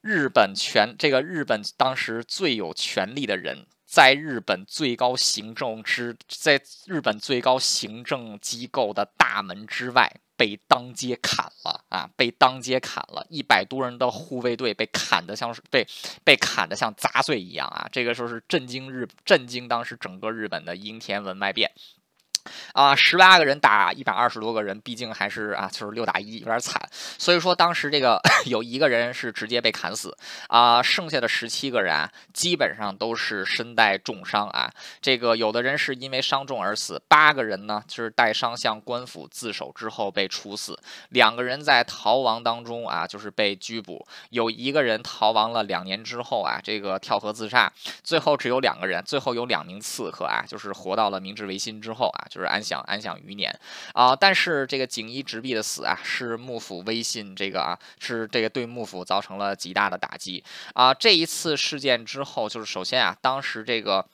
S1: 日本权这个日本当时最有权力的人，在日本最高行政之，在日本最高行政机构的大门之外。被当街砍了啊！被当街砍了，一百多人的护卫队被砍得像是被被砍得像杂碎一样啊！这个时候是震惊日，震惊当时整个日本的樱田文脉变。啊，十八个人打一百二十多个人，毕竟还是啊，就是六打一，有点惨。所以说当时这个 有一个人是直接被砍死啊，剩下的十七个人啊，基本上都是身带重伤啊。这个有的人是因为伤重而死，八个人呢就是带伤向官府自首之后被处死，两个人在逃亡当中啊，就是被拘捕。有一个人逃亡了两年之后啊，这个跳河自杀。最后只有两个人，最后有两名刺客啊，就是活到了明治维新之后啊。就是安享安享余年啊，但是这个锦衣直臂的死啊，是幕府威信这个啊，是这个对幕府造成了极大的打击啊。这一次事件之后，就是首先啊，当时这个。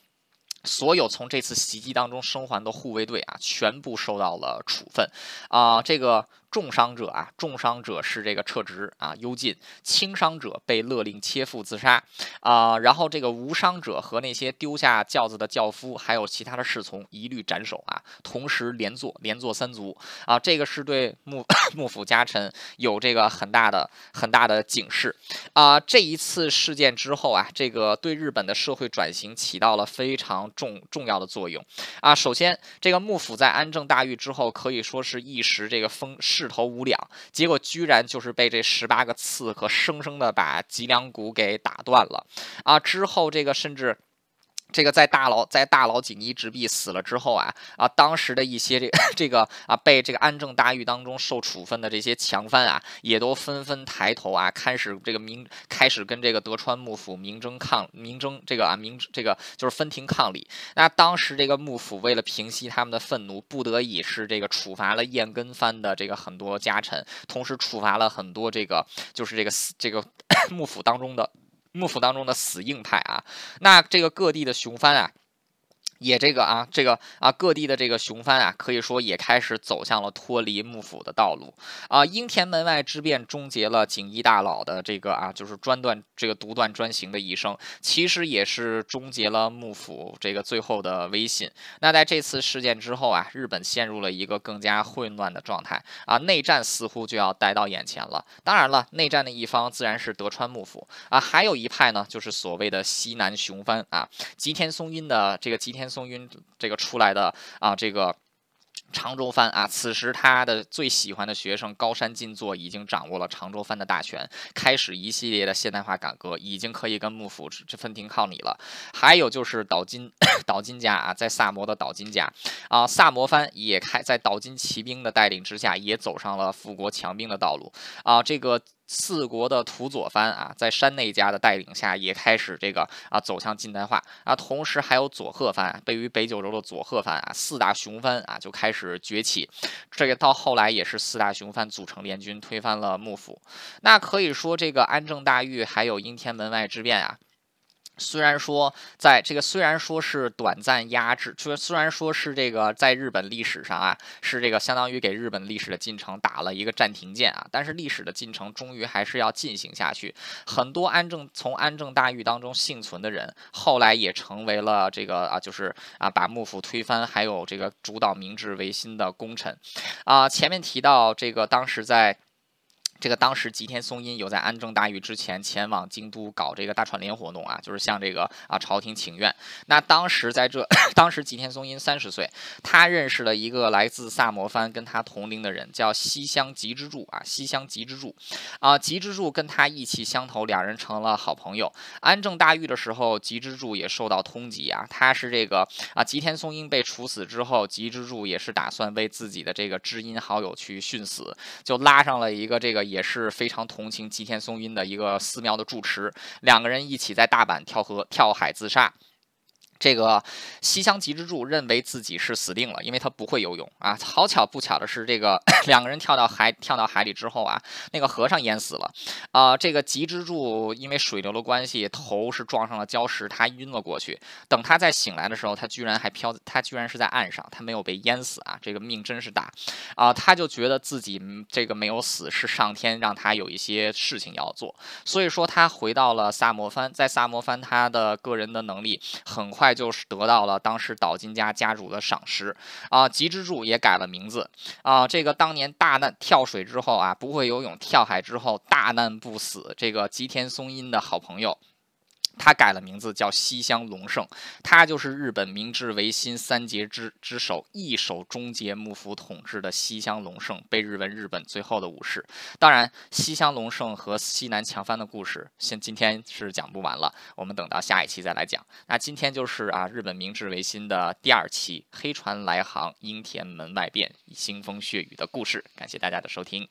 S1: 所有从这次袭击当中生还的护卫队啊，全部受到了处分，啊，这个重伤者啊，重伤者是这个撤职啊，幽禁；轻伤者被勒令切腹自杀啊。然后这个无伤者和那些丢下轿子的轿夫，还有其他的侍从，一律斩首啊。同时连坐，连坐三族啊。这个是对幕幕 府家臣有这个很大的很大的警示啊。这一次事件之后啊，这个对日本的社会转型起到了非常重重要的作用啊。首先，这个幕府在安政大狱之后，可以说是一时这个风势势头无两，结果居然就是被这十八个刺客生生的把脊梁骨给打断了啊！之后这个甚至。这个在大牢在大牢锦衣之弊死了之后啊啊，当时的一些这 这个啊被这个安政大狱当中受处分的这些强藩啊，也都纷纷抬头啊，开始这个明开始跟这个德川幕府明争抗明争这个啊明这个就是分庭抗礼。那当时这个幕府为了平息他们的愤怒，不得已是这个处罚了燕根藩的这个很多家臣，同时处罚了很多这个就是这个这个 幕府当中的。幕府当中的死硬派啊，那这个各地的雄藩啊。也这个啊，这个啊，各地的这个雄藩啊，可以说也开始走向了脱离幕府的道路啊。应天门外之变终结了锦衣大佬的这个啊，就是专断这个独断专行的一生，其实也是终结了幕府这个最后的威信。那在这次事件之后啊，日本陷入了一个更加混乱的状态啊，内战似乎就要待到眼前了。当然了，内战的一方自然是德川幕府啊，还有一派呢，就是所谓的西南雄藩啊，吉田松阴的这个吉田。松阴这个出来的啊，这个长州藩啊，此时他的最喜欢的学生高山进作已经掌握了长州藩的大权，开始一系列的现代化改革，已经可以跟幕府分庭抗礼了。还有就是岛津 岛津家啊，在萨摩的岛津家啊，萨摩藩也开在岛津骑兵的带领之下，也走上了富国强兵的道路啊，这个。四国的土佐藩啊，在山内家的带领下，也开始这个啊走向近代化啊。同时还有佐贺藩，啊位于北九州的佐贺藩啊，四大雄藩啊就开始崛起。这个到后来也是四大雄藩组成联军，推翻了幕府。那可以说，这个安政大狱还有应天门外之变啊。虽然说，在这个虽然说是短暂压制，就虽然说是这个在日本历史上啊，是这个相当于给日本历史的进程打了一个暂停键啊，但是历史的进程终于还是要进行下去。很多安政从安政大狱当中幸存的人，后来也成为了这个啊，就是啊，把幕府推翻，还有这个主导明治维新的功臣啊。前面提到这个当时在。这个当时吉田松阴有在安政大狱之前前往京都搞这个大串联活动啊，就是向这个啊朝廷请愿。那当时在这，当时吉田松阴三十岁，他认识了一个来自萨摩藩跟他同龄的人，叫西乡吉之助啊，西乡吉之助啊，吉之助跟他意气相投，两人成了好朋友。安政大狱的时候，吉之助也受到通缉啊，他是这个啊吉田松阴被处死之后，吉之助也是打算为自己的这个知音好友去殉死，就拉上了一个这个。也是非常同情吉田松阴的一个寺庙的住持，两个人一起在大阪跳河跳海自杀。这个西乡吉之助认为自己是死定了，因为他不会游泳啊。好巧不巧的是，这个 两个人跳到海跳到海里之后啊，那个和尚淹死了啊。这个吉之助因为水流的关系，头是撞上了礁石，他晕了过去。等他再醒来的时候，他居然还漂，他居然是在岸上，他没有被淹死啊。这个命真是大啊！他就觉得自己这个没有死，是上天让他有一些事情要做。所以说，他回到了萨摩藩，在萨摩藩，他的个人的能力很快。就是得到了当时岛津家家主的赏识啊，吉之助也改了名字啊。这个当年大难跳水之后啊，不会游泳跳海之后大难不死，这个吉田松阴的好朋友。他改了名字叫西乡隆盛，他就是日本明治维新三杰之之首，一手终结幕府统治的西乡隆盛，被日文日本最后的武士。当然，西乡隆盛和西南强藩的故事，现今天是讲不完了，我们等到下一期再来讲。那今天就是啊，日本明治维新的第二期黑船来航，樱田门外变，腥风血雨的故事。感谢大家的收听。